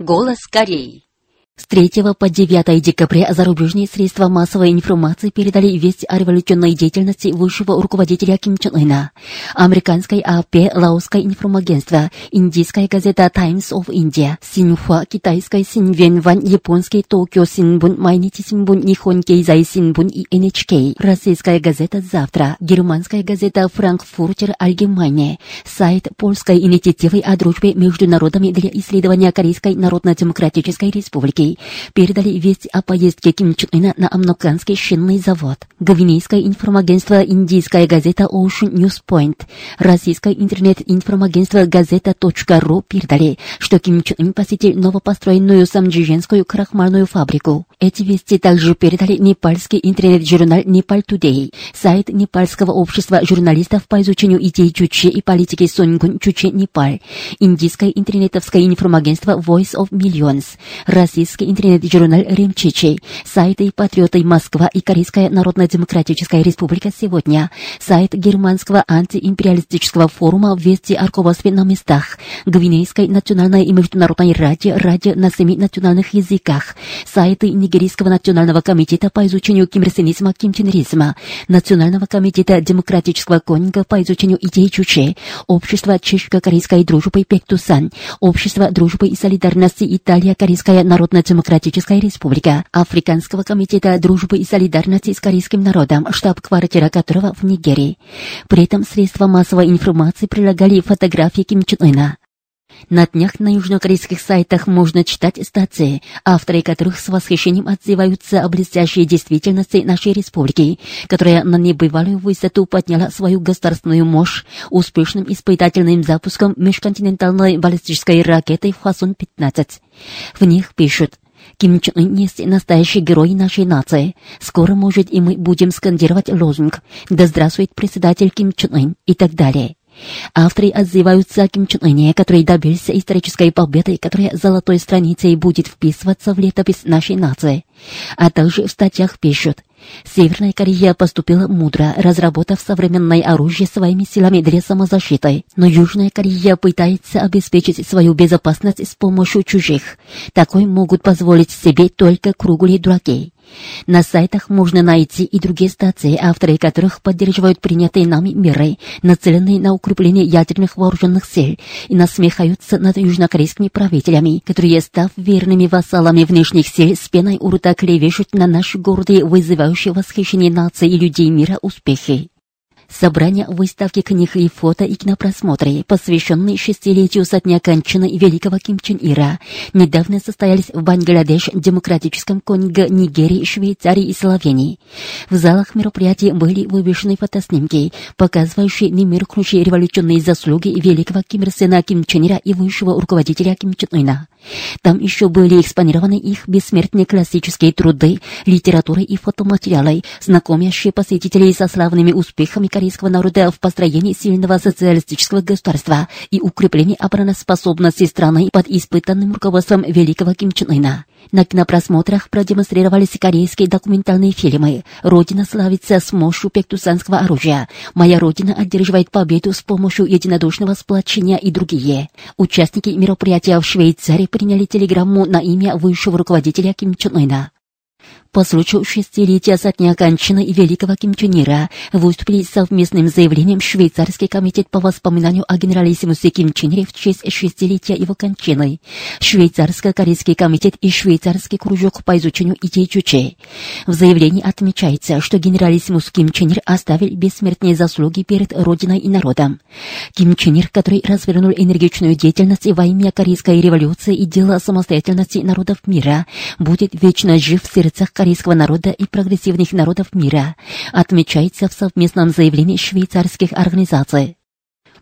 Голос Кореи. С 3 по 9 декабря зарубежные средства массовой информации передали весть о революционной деятельности высшего руководителя Ким Чен Ына. Американское АП, Лаосское информагентство, индийская газета Times of India, Синьхуа, китайская Синьвенван, японский Токио Синбун, Майнити Синбун, Нихон Кейзай Синбун и NHK, российская газета «Завтра», германская газета Франкфуртер Альгемайне, сайт польской инициативы о дружбе между народами для исследования Корейской Народно-Демократической Республики передали весть о поездке Ким Чен Ына на американский шинный завод. Гвинейское информагентство «Индийская газета Ocean News Point», российское интернет-информагентство «Газета.ру» передали, что Ким Чен Ын посетил новопостроенную самджиженскую крахмальную фабрику. Эти вести также передали непальский интернет-журнал «Непаль Тудей», сайт Непальского общества журналистов по изучению идей Чучи и политики Сонгун Чучи Непаль, индийское интернетовское информагентство Voice of Millions, российский российский интернет-журнал «Римчичи», сайты «Патриоты Москва» и Корейская Народно-Демократическая Республика сегодня, сайт германского антиимпериалистического форума «Вести о руководстве на местах», Гвинейской национальной и международной радио «Радио на семи национальных языках», сайты Нигерийского национального комитета по изучению кимрсенизма, кимченризма, Национального комитета демократического конинга по изучению идей Чуче, Общество чешско-корейской дружбы Пектусан, Общество дружбы и солидарности Италия Корейская народная Демократическая Республика, Африканского комитета дружбы и солидарности с корейским народом, штаб-квартира которого в Нигерии. При этом средства массовой информации прилагали фотографии Ким Чен Ына. На днях на южнокорейских сайтах можно читать статьи, авторы которых с восхищением отзываются о блестящей действительности нашей республики, которая на небывалую высоту подняла свою государственную мощь успешным испытательным запуском межконтинентальной баллистической ракеты Хвасон-15. В них пишут Ким Чен Ын есть настоящий герой нашей нации. Скоро, может, и мы будем скандировать лозунг «Да здравствует председатель Ким Чен Ын» и так далее. Авторы отзываются о Ким Чен Ыне, который добился исторической победы, которая золотой страницей будет вписываться в летопись нашей нации. А также в статьях пишут, Северная Корея поступила мудро, разработав современное оружие своими силами для самозащиты, но Южная Корея пытается обеспечить свою безопасность с помощью чужих. Такой могут позволить себе только круглые дураки. На сайтах можно найти и другие статьи, авторы которых поддерживают принятые нами меры, нацеленные на укрепление ядерных вооруженных сил, и насмехаются над южнокорейскими правителями, которые, став верными вассалами внешних сил, с пеной у рта клевещут на наши гордые, вызывающие восхищение нации и людей мира успехи. Собрание выставки книг и фото и кинопросмотры, посвященные шестилетию со дня кончины великого Ким Чен Ира, недавно состоялись в Бангладеш, Демократическом Конго, Нигерии, Швейцарии и Словении. В залах мероприятий были вывешены фотоснимки, показывающие немеркнущие революционные заслуги великого Ким Ир Сена Ким Чен Ира и высшего руководителя Ким Чен Ына. Там еще были экспонированы их бессмертные классические труды, литературы и фотоматериалы, знакомящие посетителей со славными успехами корейского народа в построении сильного социалистического государства и укреплении обороноспособности страны под испытанным руководством великого Ким Чен Ына. На кинопросмотрах продемонстрировались корейские документальные фильмы «Родина славится с мощью пектусанского оружия», «Моя Родина одерживает победу с помощью единодушного сплочения» и другие. Участники мероприятия в Швейцарии приняли телеграмму на имя высшего руководителя Ким Чен Ына. По случаю шестилетия со дня кончины великого Ира выступили совместным заявлением Швейцарский комитет по воспоминанию о генералиссимусе Ире в честь шестилетия его кончины, Швейцарско-корейский комитет и Швейцарский кружок по изучению идей Чуче. В заявлении отмечается, что генералиссимус Ким Чен Ир оставил бессмертные заслуги перед Родиной и народом. Ким Чен Ир, который развернул энергичную деятельность во имя Корейской революции и дела самостоятельности народов мира, будет вечно жив в сердцах корейского народа и прогрессивных народов мира, отмечается в совместном заявлении швейцарских организаций.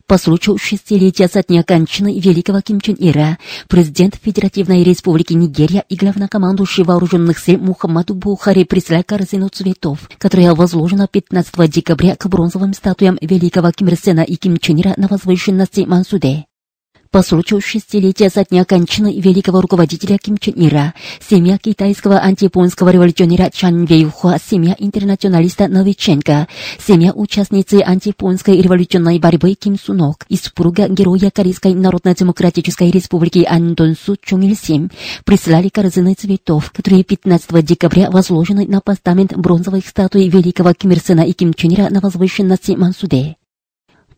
По случаю шестилетия со дня кончины великого Ким Чен Ира, президент Федеративной Республики Нигерия и главнокомандующий вооруженных сил Мухаммаду Бухари прислал корзину цветов, которая возложена 15 декабря к бронзовым статуям великого Ким Ир и Ким Чен Ира на возвышенности Мансуде. По случаю шестилетия со дня кончины великого руководителя Ким Чен Ира, семья китайского антияпонского революционера Чан Вейхуа, семья интернационалиста Новиченко, семья участницы антияпонской революционной борьбы Ким Сунок и супруга героя Корейской Народно-Демократической Республики Андон Су Чун Ил Сим прислали корзины цветов, которые 15 декабря возложены на постамент бронзовых статуй великого Ким Ир Сена и Ким Чен Ира на возвышенности Мансуде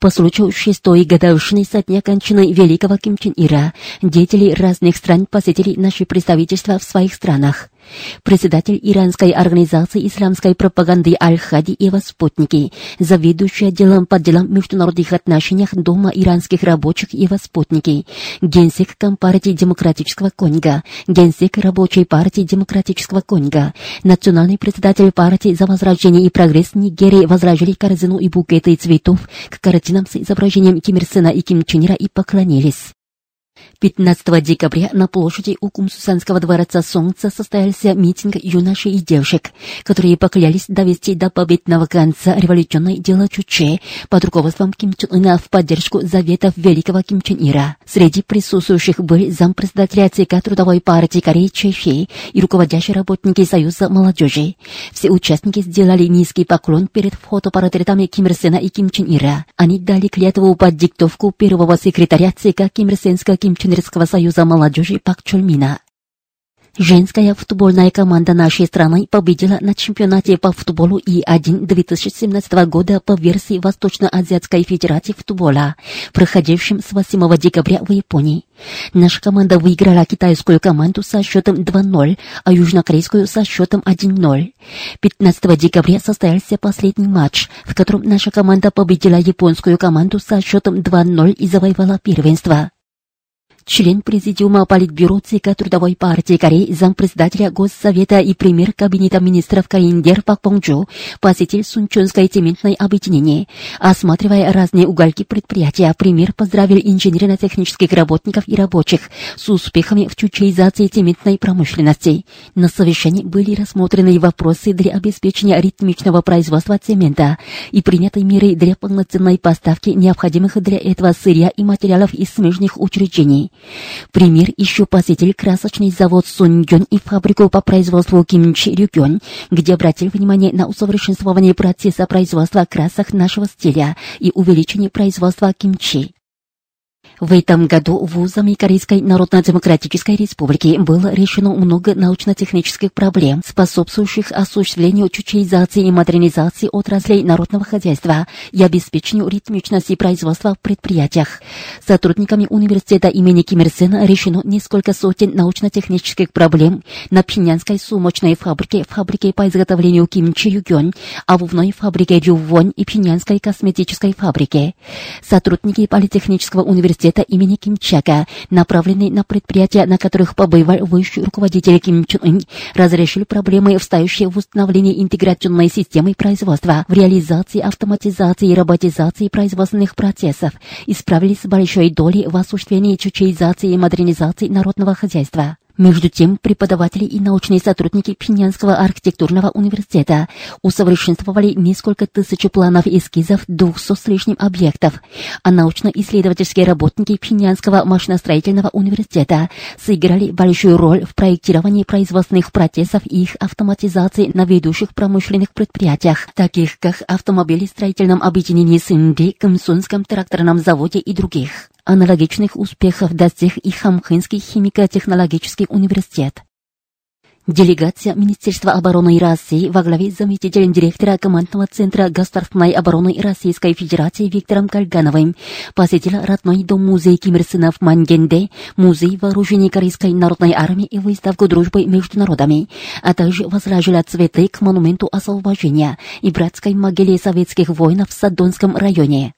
по случаю шестой годовщины со дня кончины великого Ким Чен Ира, деятели разных стран посетили наши представительства в своих странах. Председатель иранской организации исламской пропаганды Аль-Хади и его спутники, заведующий отделом по делам международных отношениях Дома иранских рабочих и его спутники, генсек Компартии Демократического Конго, генсек Рабочей партии Демократического Конго, национальный председатель партии за возрождение и прогресс Нигерии возражали корзину и букеты цветов к картинам с изображением Ким Ир Сена и Ким Чен Ира и поклонились. 15 декабря на площади у Кумсусанского дворца Солнца состоялся митинг юношей и девушек, которые поклялись довести до победного конца революционное дело Чуче под руководством Ким Чен Ына в поддержку заветов великого Ким Чен Ира. Среди присутствующих были зампредседателя ЦК Трудовой партии Кореи Чехии и руководящие работники Союза молодежи. Все участники сделали низкий поклон перед фотопортретами Ким Ир Сена и Ким Чен Ира. Они дали клятву под диктовку первого секретаря ЦК Ким Ир Сенского Ким Чен Ирского союза молодежи Пак Чульмина. Женская футбольная команда нашей страны победила на чемпионате по футболу И-1 2017 года по версии Восточно-Азиатской Федерации футбола, проходившем с 8 декабря в Японии. Наша команда выиграла китайскую команду со счетом 2-0, а южнокорейскую со счетом 1-0. 15 декабря состоялся последний матч, в котором наша команда победила японскую команду со счетом 2-0 и завоевала первенство член Президиума Политбюро ЦК Трудовой партии Кореи, зампредседателя Госсовета и премьер Кабинета министров Каиндер Пак Понджу посетил Сунчонское цементное объединение. Осматривая разные угольки предприятия, премьер поздравил инженерно-технических работников и рабочих с успехами в чучеизации цементной промышленности. На совещании были рассмотрены вопросы для обеспечения ритмичного производства цемента и приняты меры для полноценной поставки необходимых для этого сырья и материалов из смежных учреждений. Пример еще посетил красочный завод Суньгён и фабрику по производству кимчи Рюгён, где обратил внимание на усовершенствование процесса производства красок нашего стиля и увеличение производства кимчи. В этом году вузами Корейской Народно-Демократической Республики было решено много научно-технических проблем, способствующих осуществлению чучеизации и модернизации отраслей народного хозяйства и обеспечению ритмичности производства в предприятиях. Сотрудниками университета имени Ким Ир Сена решено несколько сотен научно-технических проблем на Пинянской сумочной фабрике, фабрике по изготовлению кимчи Югён, обувной фабрике Рювон и Пинянской косметической фабрике. Сотрудники Политехнического университета университета имени Ким Чака, направленный на предприятия, на которых побывал высший руководитель Ким Чен Ын, разрешили проблемы, встающие в установлении интеграционной системы производства, в реализации автоматизации и роботизации производственных процессов, и справились с большой долей в осуществлении чучеизации и модернизации народного хозяйства. Между тем, преподаватели и научные сотрудники Пинянского архитектурного университета усовершенствовали несколько тысяч планов и эскизов двухсот с лишним объектов, а научно-исследовательские работники Пинянского машиностроительного университета сыграли большую роль в проектировании производственных процессов и их автоматизации на ведущих промышленных предприятиях, таких как автомобилестроительном объединении Синди, Камсунском тракторном заводе и других. Аналогичных успехов достиг и Хамхынский химико-технологический университет. Делегация Министерства обороны России во главе с заместителем директора командного центра государственной обороны Российской Федерации Виктором Кальгановым посетила родной дом музей Ким Ир Сена в Мангенде, музей вооружений Корейской народной армии и выставку дружбы между народами, а также возложила цветы к монументу освобождения и братской могиле советских воинов в Садонском районе.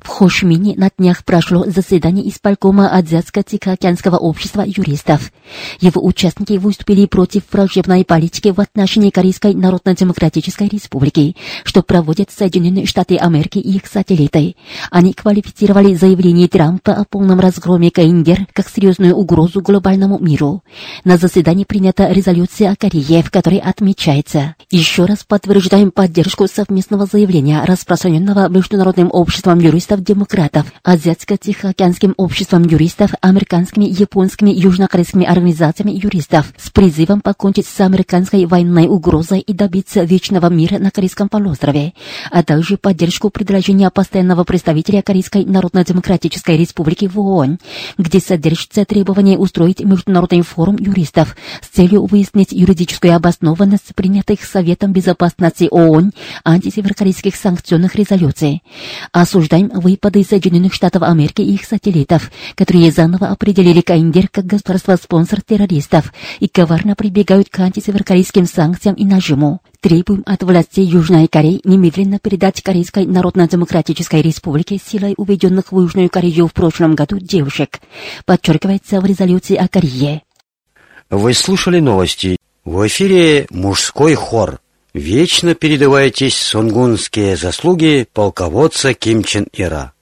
В Хошмине на днях прошло заседание исполкома Азиатско-Тихоокеанского общества юристов. Его участники выступили против враждебной политики в отношении Корейской Народно-Демократической Республики, что проводят Соединенные Штаты Америки и их сателлиты. Они квалифицировали заявление Трампа о полном разгроме КНДР как серьезную угрозу глобальному миру. На заседании принята резолюция о Корее, в которой отмечается. Еще раз подтверждаем поддержку совместного заявления, распространенного Международным обществом юристов юристов-демократов, Азиатско-Тихоокеанским обществом юристов, американскими, японскими, южнокорейскими организациями юристов с призывом покончить с американской военной угрозой и добиться вечного мира на Корейском полуострове, а также поддержку предложения постоянного представителя Корейской Народно-Демократической Республики в ООН, где содержится требование устроить международный форум юристов с целью выяснить юридическую обоснованность принятых Советом Безопасности ООН антисеверокорейских санкционных резолюций. Осуждаем выпады Соединенных Штатов Америки и их сателлитов, которые заново определили КНДР как государство-спонсор террористов и коварно прибегают к антисеверокорейским санкциям и нажиму. Требуем от властей Южной Кореи немедленно передать Корейской Народно-Демократической Республике силой уведенных в Южную Корею в прошлом году девушек, подчеркивается в резолюции о Корее. Вы слушали новости. В эфире мужской хор. Вечно передавайтесь сунгунские заслуги полководца Ким Чен Ира.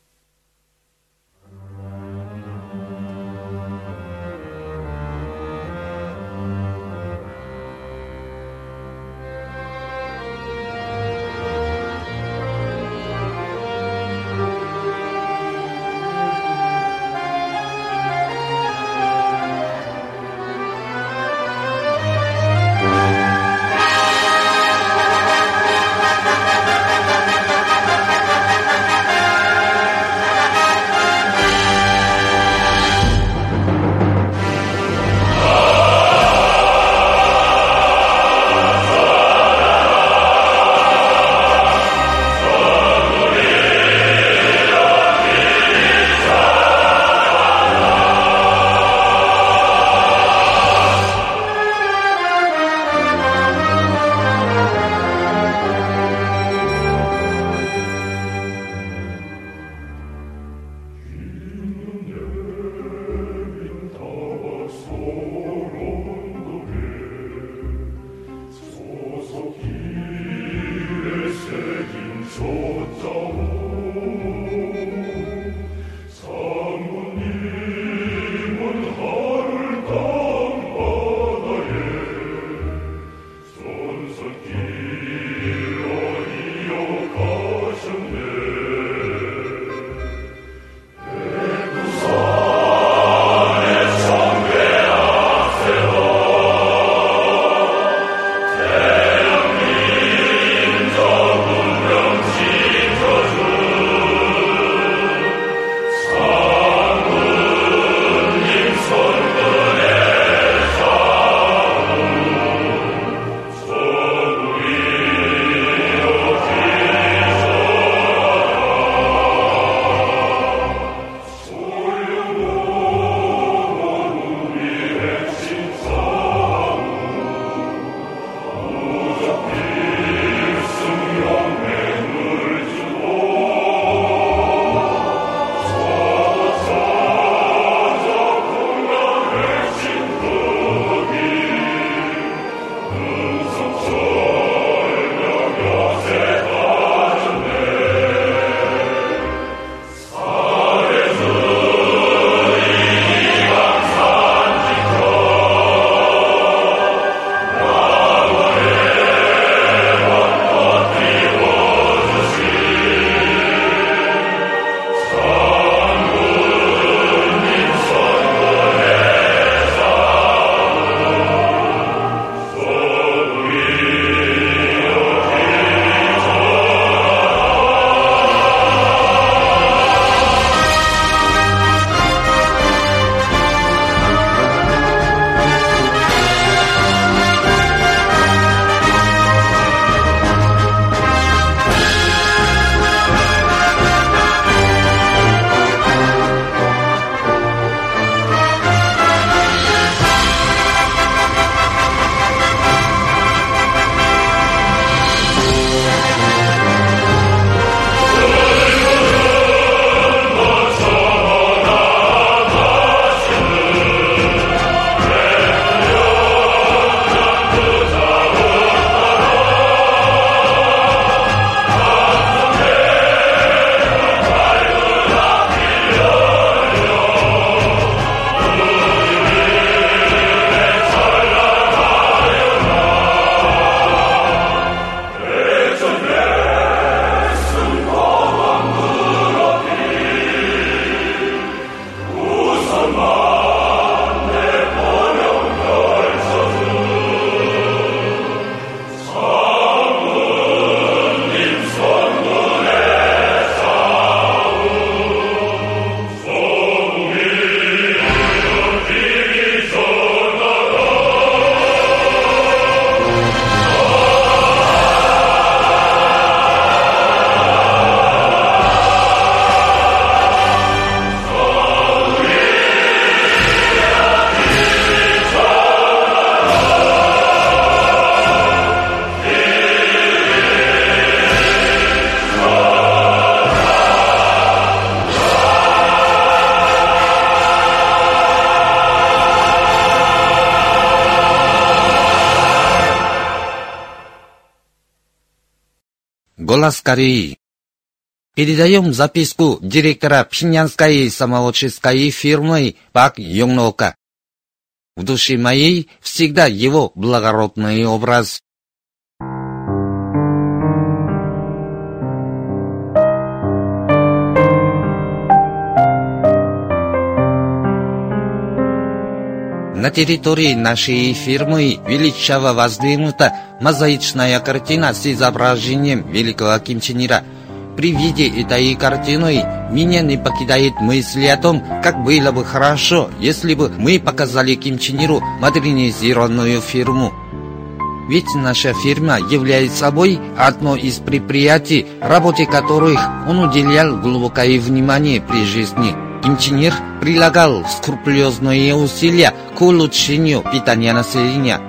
«Голос Кореи». Передаем записку директора Пхеньянской самолоческой фирмы Пак Йонгнока. В душе моей всегда его благородный образ. На территории нашей фирмы величаво воздвигнута мозаичная картина с изображением великого Ким Чен Ира. При виде этой картины меня не покидает мысль о том, как было бы хорошо, если бы мы показали Ким Чен Иру модернизированную фирму. Ведь наша фирма является собой одно из предприятий, работе которых он уделял глубокое внимание при жизни. Ир прилагал скрупулезные усилия к улучшению питания населения.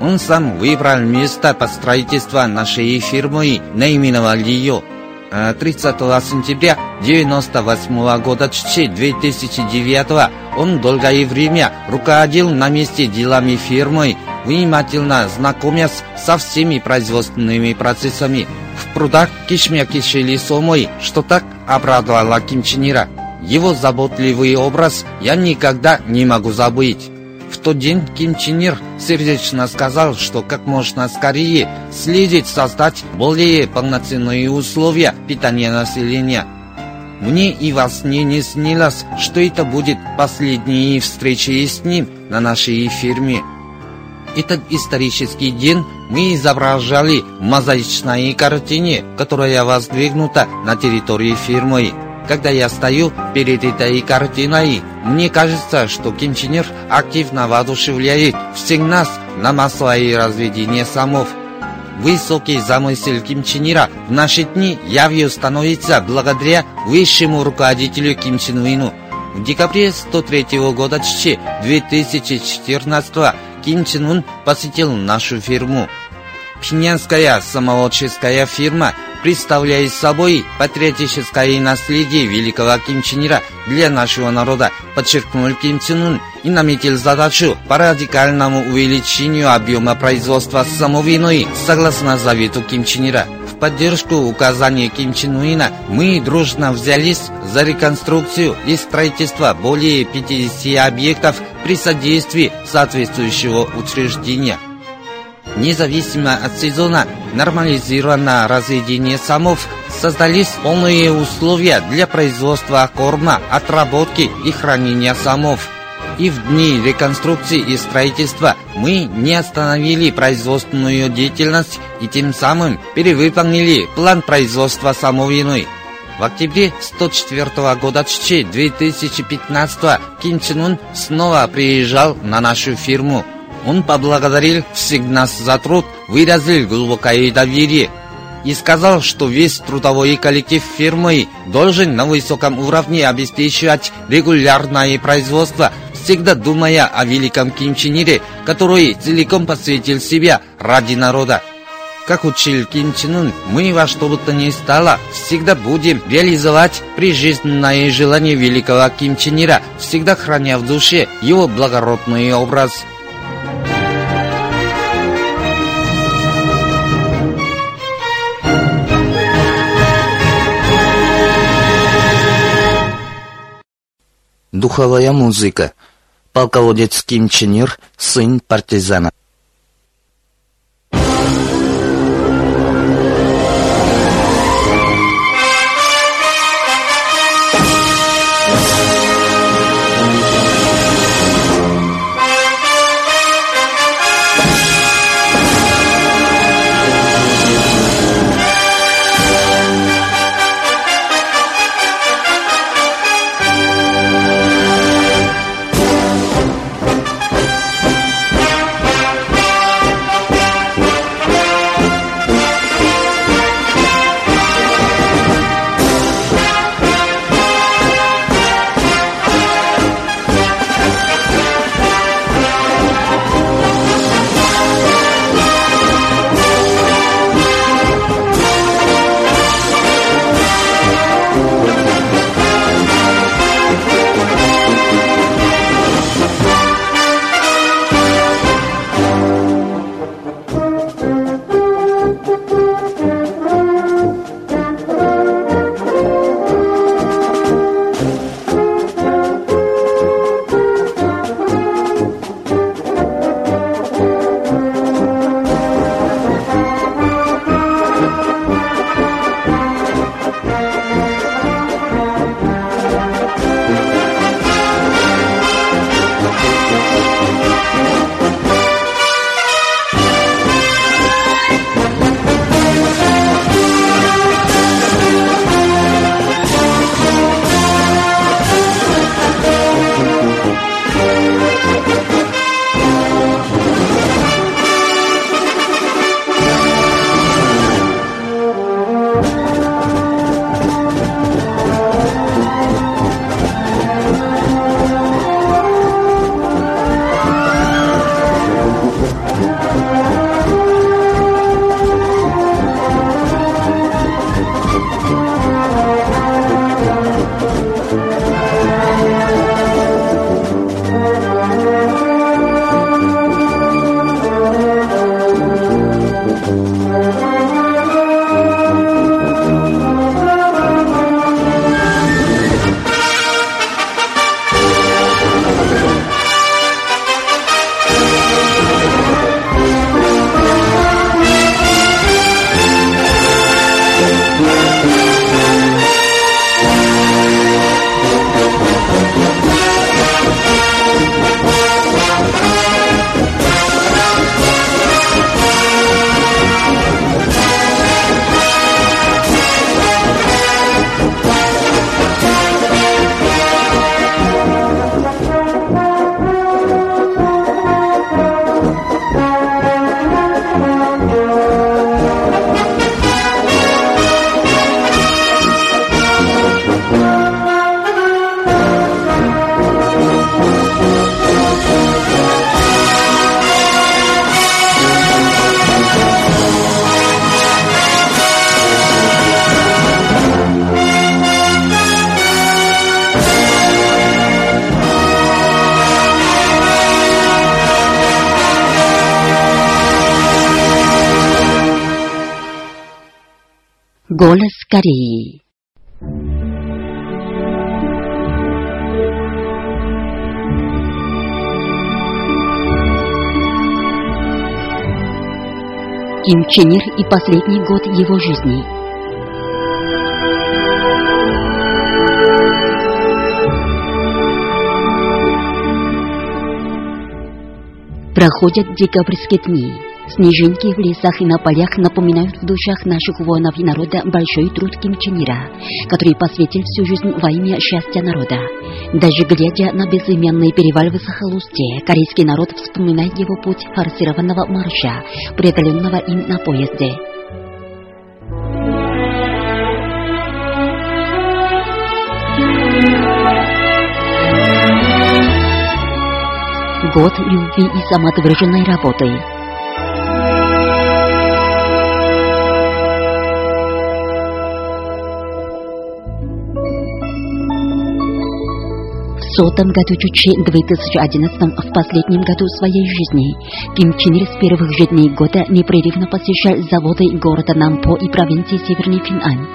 Он сам выбрал место под строительство нашей фирмы, наименовал ее 30 сентября 1998 года 2009 он долгое время руководил на месте делами фирмы, внимательно знакомясь со всеми производственными процессами. В прудах кишмя кишели сомой, что так обрадовало Ким Чен Ира. Его заботливый образ я никогда не могу забыть. В тот день Ким Чен Ир сердечно сказал, что как можно скорее следует создать более полноценные условия питания населения. Мне и во сне не снилось, что это будет последней встречей с ним на нашей фирме. Этот исторический день мы изображали в мозаичной картине, которая воздвигнута на территории фирмы. Когда я стою перед этой картиной, мне кажется, что Ким Чен Ир активно воодушевляет всех нас на массовое разведение самов. Высокий замысел Ким Чен Ира в наши дни явью становится благодаря высшему руководителю Ким Чен Уину. В декабре 103 года 2014 Ким Чен Ун посетил нашу фирму. Пхеньянская самолоческая фирма представляет собой патриотическое наследие великого Ким Чен для нашего народа, подчеркнул Ким Чен Ун и наметил задачу по радикальному увеличению объема производства самовиной согласно завету Ким Чен Ира. Поддержку указания Ким Чен Уина мы дружно взялись за реконструкцию и строительство более 50 объектов при содействии соответствующего учреждения. Независимо от сезона, нормализировано разведение самов, создались полные условия для производства корма, отработки и хранения самов. И в дни реконструкции и строительства мы не остановили производственную деятельность и тем самым перевыполнили план производства самовиной. В октябре 104 года 2015 Ким Чен снова приезжал на нашу фирму. Он поблагодарил всех нас за труд, выразил глубокое доверие и сказал, что весь трудовой коллектив фирмы должен на высоком уровне обеспечивать регулярное производство, всегда думая о великом Ким Чен Ире, который целиком посвятил себя ради народа. Как учил Ким Чен Ун, мы во что бы то ни стало всегда будем реализовать прижизненное желание великого Ким Чен Ира, всегда храня в душе его благородный образ. Духовая музыка. Полководец Ким Чен Ир, сын партизана. Голос Кореи. Ким Чен Ир и последний год его жизни. Проходят декабрьские дни. Снежинки в лесах и на полях напоминают в душах наших воинов и народа большой труд Ким Чен Ира, который посвятил всю жизнь во имя счастья народа. Даже глядя на безымянный перевал в Сахалусте, корейский народ вспоминает его путь форсированного марша, преодоленного им на поезде. Год любви и самоотверженной работы. Году Чучи 2011 в последнем году своей жизни Ким Чен Ир с первых же дней года непрерывно посещал заводы города Нампо и провинции Северный Финань,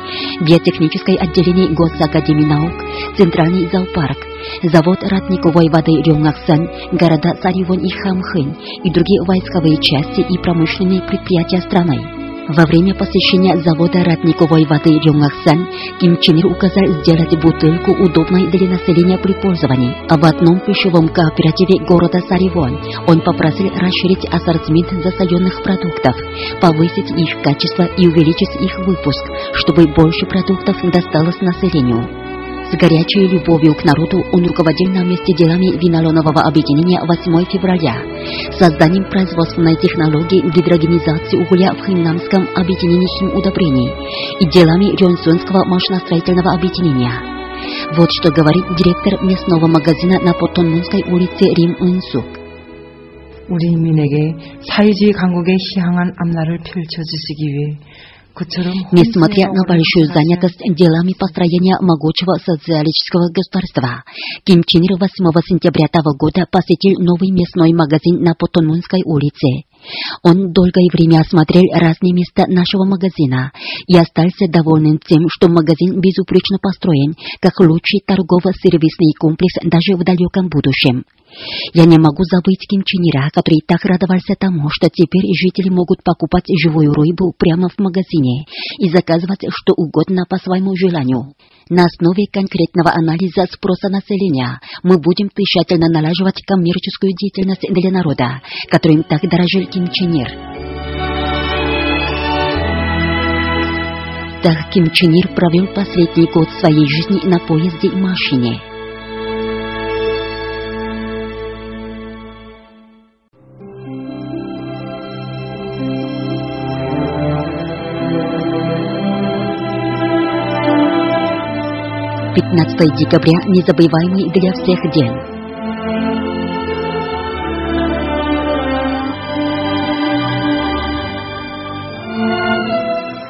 биотехническое отделение Госакадемии наук, Центральный зоопарк, завод родниковой воды Рёнгаксан, города Саривон и Хамхын и другие войсковые части и промышленные предприятия страны. Во время посещения завода родниковой воды Рёнгаксан Ким Чен Ир указал сделать бутылку удобной для населения при пользовании. А в одном пищевом кооперативе города Саривон он попросил расширить ассортимент засоенных продуктов, повысить их качество и увеличить их выпуск, чтобы больше продуктов досталось населению. С горячей любовью к народу он руководил на месте делами винолонового объединения 8 февраля, созданием производственной технологии гидрогенизации угля в Хиннамском объединении химудобрений и делами Рёнсонского машиностроительного объединения. Вот что говорит директор местного магазина на Потонмунской улице Рим Унсук. 우리 인민에게 사회주의 강국의 희망한 앞날을 펼쳐주시기 위해 그처럼 Несмотря на большую занятость делами построения могучего социалистического государства, Ким Чен Ир 8 сентября того года посетил новый мясной магазин на Потонмунской улице. Он долгое время осмотрел разные места нашего магазина и остался доволен тем, что магазин безупречно построен, как лучший торгово-сервисный комплекс даже в далеком будущем. Я не могу забыть Ким который так радовался тому, что теперь жители могут покупать живую рыбу прямо в магазине и заказывать что угодно по своему желанию. На основе конкретного анализа спроса населения мы будем тщательно налаживать коммерческую деятельность для народа, которым так дорожил Ким. Так Ким Чен Ир провел последний год своей жизни на поезде и машине. Пятнадцатое декабря – незабываемый для всех день.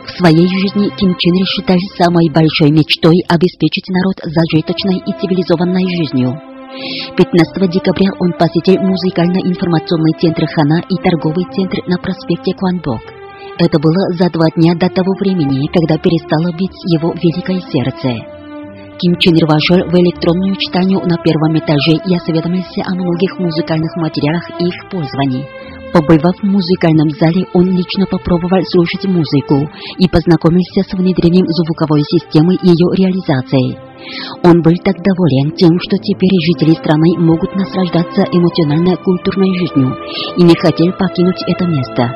В своей жизни Ким Чен Ир считает самой большой мечтой обеспечить народ зажиточной и цивилизованной жизнью. 15 декабря он посетил музыкально-информационный центр Хана и торговый центр на проспекте Куанбок. Это было за два дня до того времени, когда перестало бить его великое сердце. Ким Чен Ир вошел в электронную читальню на первом этаже и осведомился о многих музыкальных материалах и их пользовании. Побывав в музыкальном зале, он лично попробовал слушать музыку и познакомился с внедрением звуковой системы и ее реализацией. Он был так доволен тем, что теперь жители страны могут наслаждаться эмоционально-культурной жизнью и не хотел покинуть это место.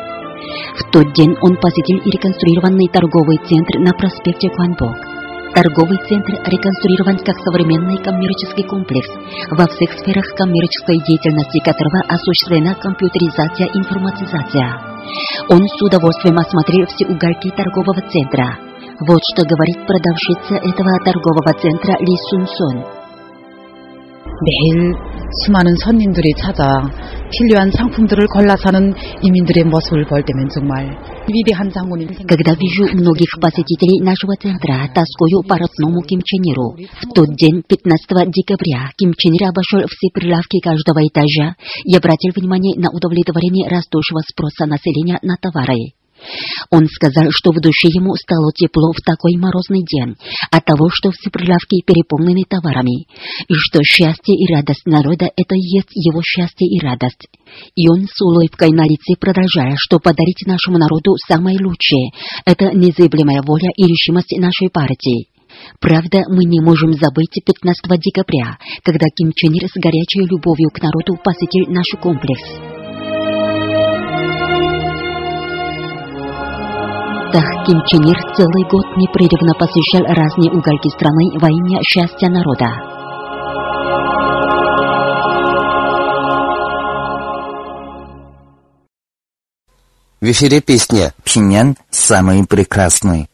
В тот день он посетил реконструированный торговый центр на проспекте Куанбок. Торговый центр реконструирован как современный коммерческий комплекс, во всех сферах коммерческой деятельности которого осуществлена компьютеризация и информатизация. Он с удовольствием осмотрел все уголки торгового центра. Вот что говорит продавщица этого торгового центра Ли Сун Сон. 매일 수많은 손님들이 찾아 필요한 상품들을 골라 사는 이민들의 모습을 볼 때면 정말 위대한 장군이 Когда вижу многих посетителей нашего центра, тоскую по родному Ким Чен Иру. В тот день, 15 декабря, Ким Чен Ир обошел все прилавки каждого этажа и обратил внимание на удовлетворение растущего спроса населения на товары. Он сказал, что в душе ему стало тепло в такой морозный день от того, что все прилавки переполнены товарами, и что счастье и радость народа – это и есть его счастье и радость. И он с улыбкой на лице продолжая, что подарить нашему народу самое лучшее – это незыблемая воля и решимость нашей партии. Правда, мы не можем забыть 15 декабря, когда Ким Чен Ир с горячей любовью к народу посетил наш комплекс. Кинчинер целый год непрерывно посещал разные уголки страны во имя счастья народа. В эфире песня «Пхеньян – самый прекрасный».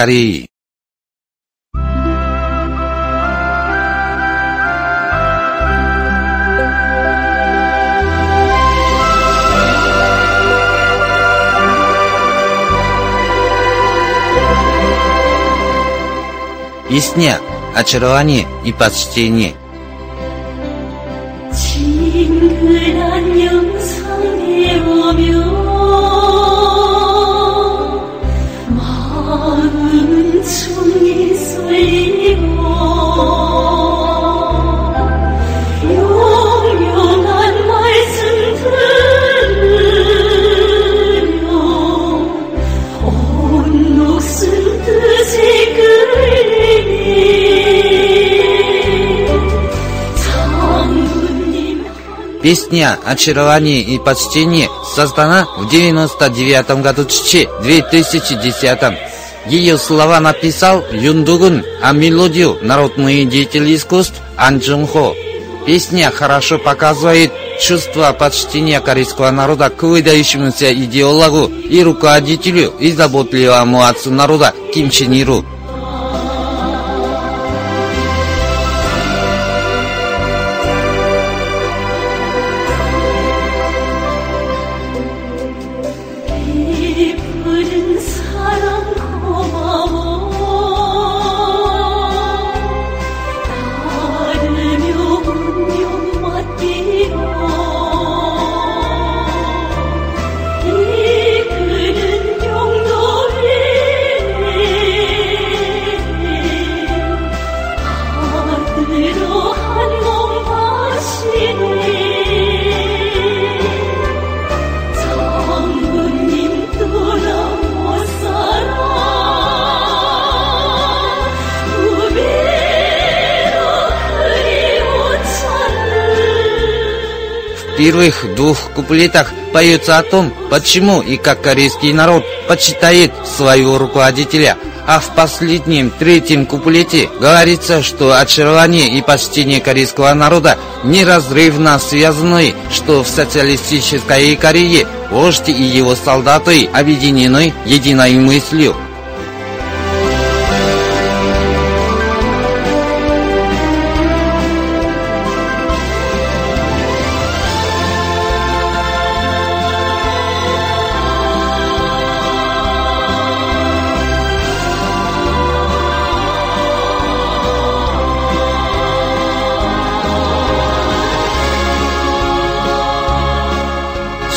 Кореи. Ясня, очарование и почтение. Песня «Очарование и почтение» создана в 99 году Чичи, 2010 Ее слова написал Юндугун, а мелодию – народный деятель искусств Ан Джунхо. Песня хорошо показывает чувство почтения корейского народа к выдающемуся идеологу и руководителю и заботливому отцу народа Ким Чен Иру. Первых двух куплетах поется о том, почему и как корейский народ почитает своего руководителя, а в последнем, третьем куплете говорится, что очарование и почтение корейского народа неразрывно связаны, что в социалистической Корее вождь и его солдаты объединены единой мыслью.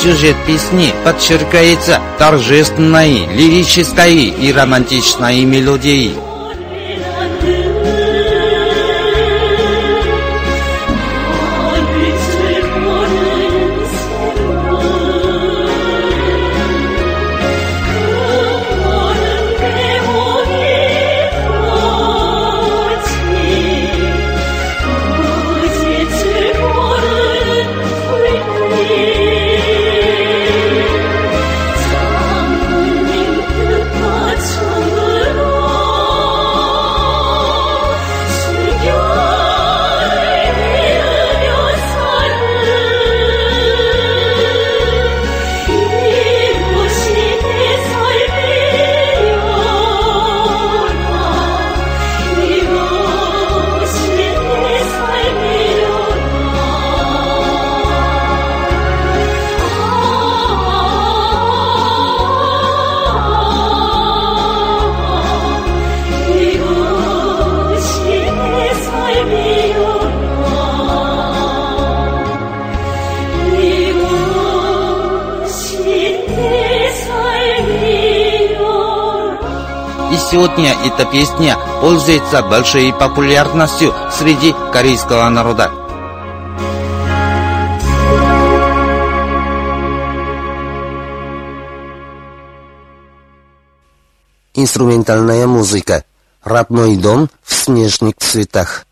Сюжет песни подчеркивается торжественной, лирической и романтичной мелодией. Песня пользуется большой популярностью среди корейского народа. Инструментальная музыка. Родной дом в снежных цветах.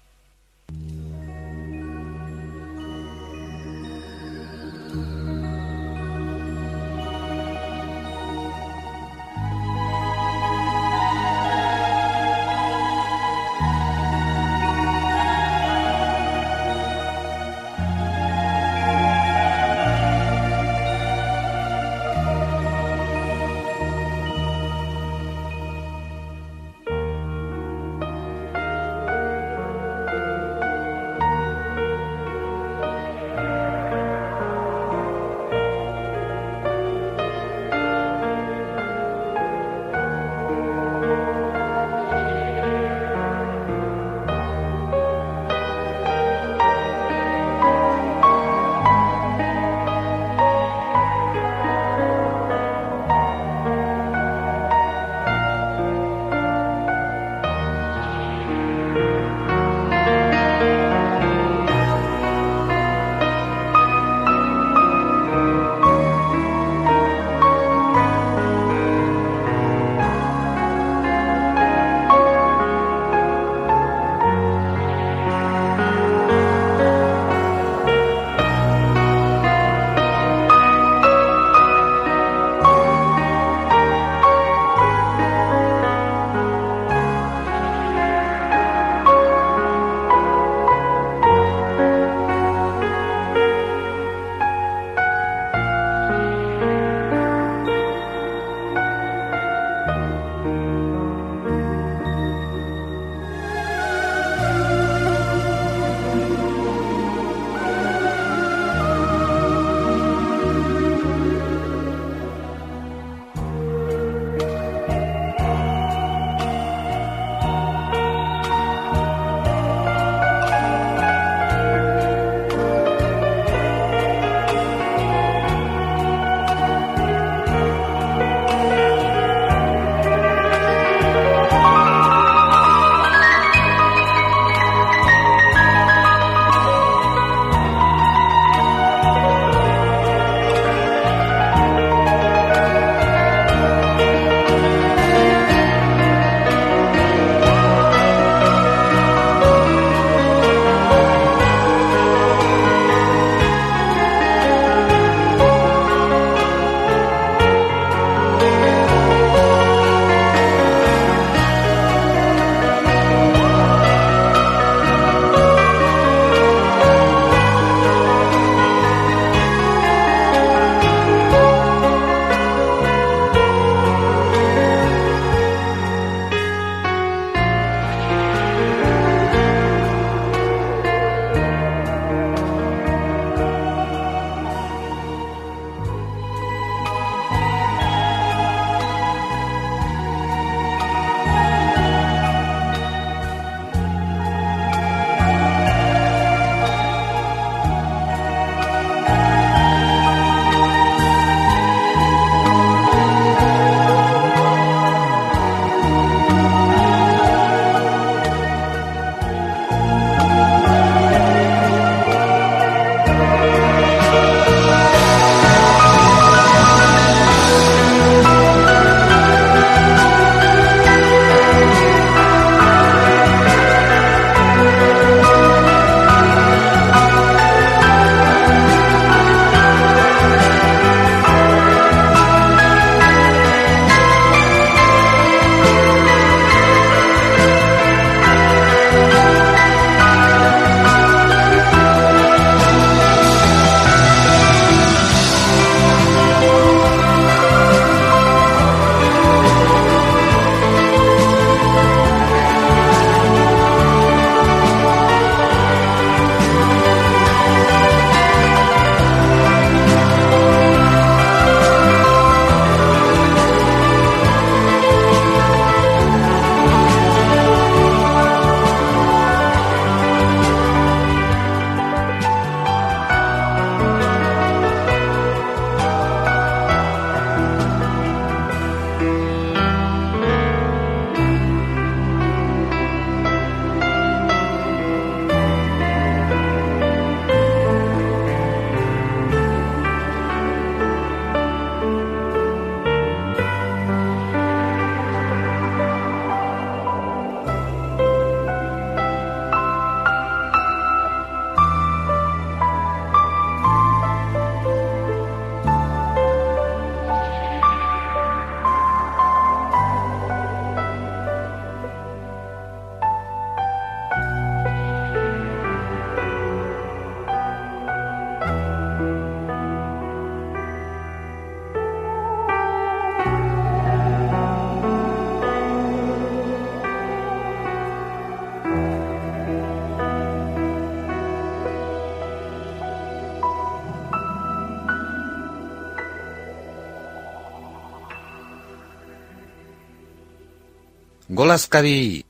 Голос Кореи.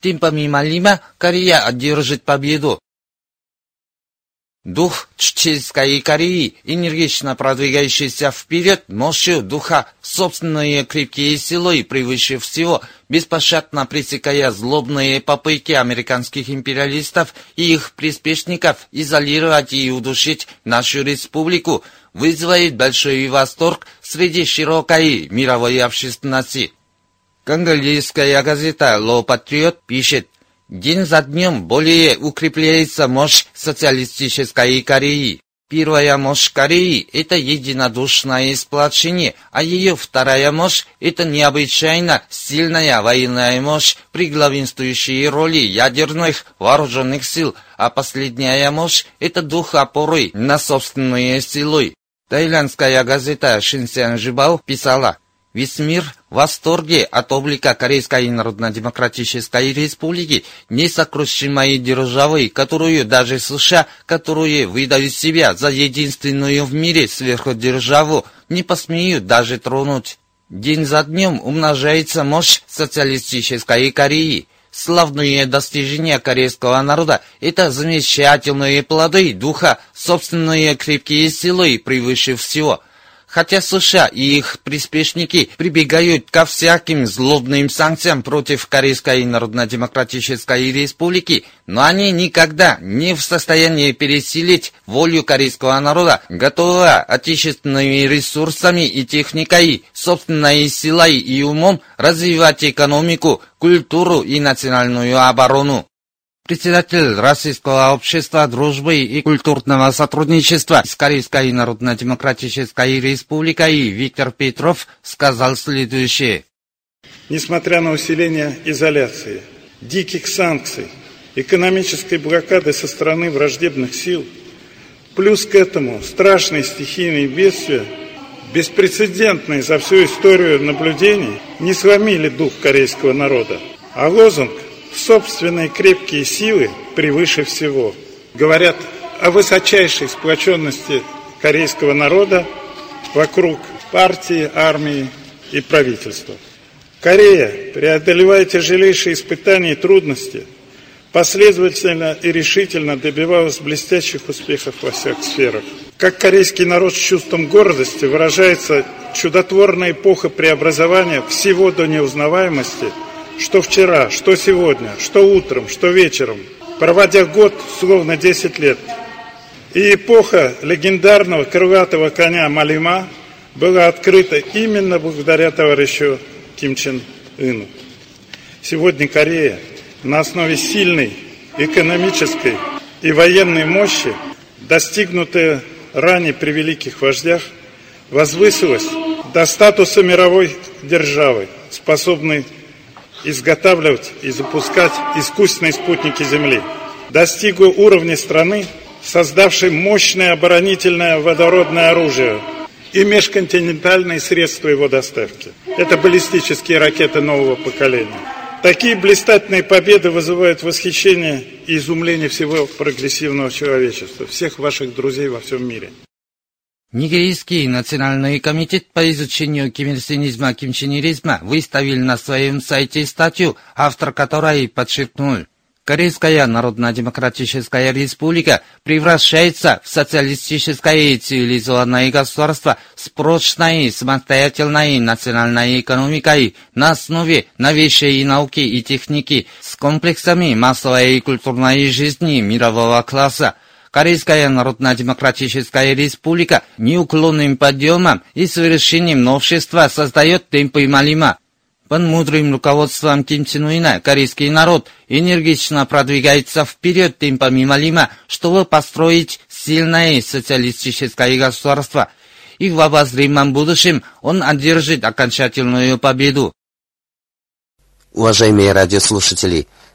Темпами Малима Корея одержит победу. Дух Чеченской Кореи, энергично продвигающийся вперед, мощью духа, собственные крепкие силой превыше всего, беспощадно пресекая злобные попытки американских империалистов и их приспешников изолировать и удушить нашу республику, вызывает большой восторг среди широкой мировой общественности. Конголийская газета «Ло Патриот» пишет, День за днем более укрепляется мощь социалистической Кореи. Первая мощь Кореи – это единодушное сплочение, а ее вторая мощь – это необычайно сильная военная мощь при главенствующей роли ядерных вооруженных сил, а последняя мощь – это дух опоры на собственные силы. Таиландская газета «Шинсян Жибао» писала – Весь мир в восторге от облика Корейской Народно-Демократической Республики, несокрушимой державы, которую даже США, которые выдают себя за единственную в мире сверхдержаву, не посмеют даже тронуть. День за днем умножается мощь социалистической Кореи. Славные достижения корейского народа – это замечательные плоды духа, собственные крепкие силы превыше всего – Хотя США и их приспешники прибегают ко всяким злобным санкциям против Корейской Народно-Демократической Республики, но они никогда не в состоянии пересилить волю корейского народа, готового отечественными ресурсами и техникой, собственной силой и умом развивать экономику, культуру и национальную оборону председатель Российского общества дружбы и культурного сотрудничества с Корейской Народно-Демократической Республикой Виктор Петров сказал следующее. Несмотря на усиление изоляции, диких санкций, экономической блокады со стороны враждебных сил, плюс к этому страшные стихийные бедствия, беспрецедентные за всю историю наблюдений, не сломили дух корейского народа. А лозунг – собственные крепкие силы превыше всего. Говорят о высочайшей сплоченности корейского народа вокруг партии, армии и правительства. Корея, преодолевая тяжелейшие испытания и трудности, последовательно и решительно добивалась блестящих успехов во всех сферах. Как корейский народ с чувством гордости выражается чудотворная эпоха преобразования всего до неузнаваемости – что вчера, что сегодня, что утром, что вечером, проводя год, словно 10 лет. И эпоха легендарного крылатого коня Малима была открыта именно благодаря товарищу Ким Чен Ыну. Сегодня Корея на основе сильной экономической и военной мощи, достигнутая ранее при великих вождях, возвысилась до статуса мировой державы, способной изготавливать и запускать искусственные спутники Земли. Достигла уровня страны, создавшей мощное оборонительное водородное оружие и межконтинентальные средства его доставки. Это баллистические ракеты нового поколения. Такие блистательные победы вызывают восхищение и изумление всего прогрессивного человечества, всех ваших друзей во всем мире. Нигерийский национальный комитет по изучению кимирсинизма и кимченеризма выставил на своем сайте статью, автор которой подчеркнул, Корейская Народно-Демократическая Республика превращается в социалистическое и цивилизованное государство с прочной самостоятельной национальной экономикой на основе новейшей науки и техники с комплексами массовой и культурной жизни мирового класса – Корейская Народно-Демократическая Республика неуклонным подъемом и совершением новшества создает темпы Малима. Под мудрым руководством Ким Чен Уина корейский народ энергично продвигается вперед темпами Малима, чтобы построить сильное социалистическое государство. И в обозримом будущем он одержит окончательную победу. Уважаемые радиослушатели,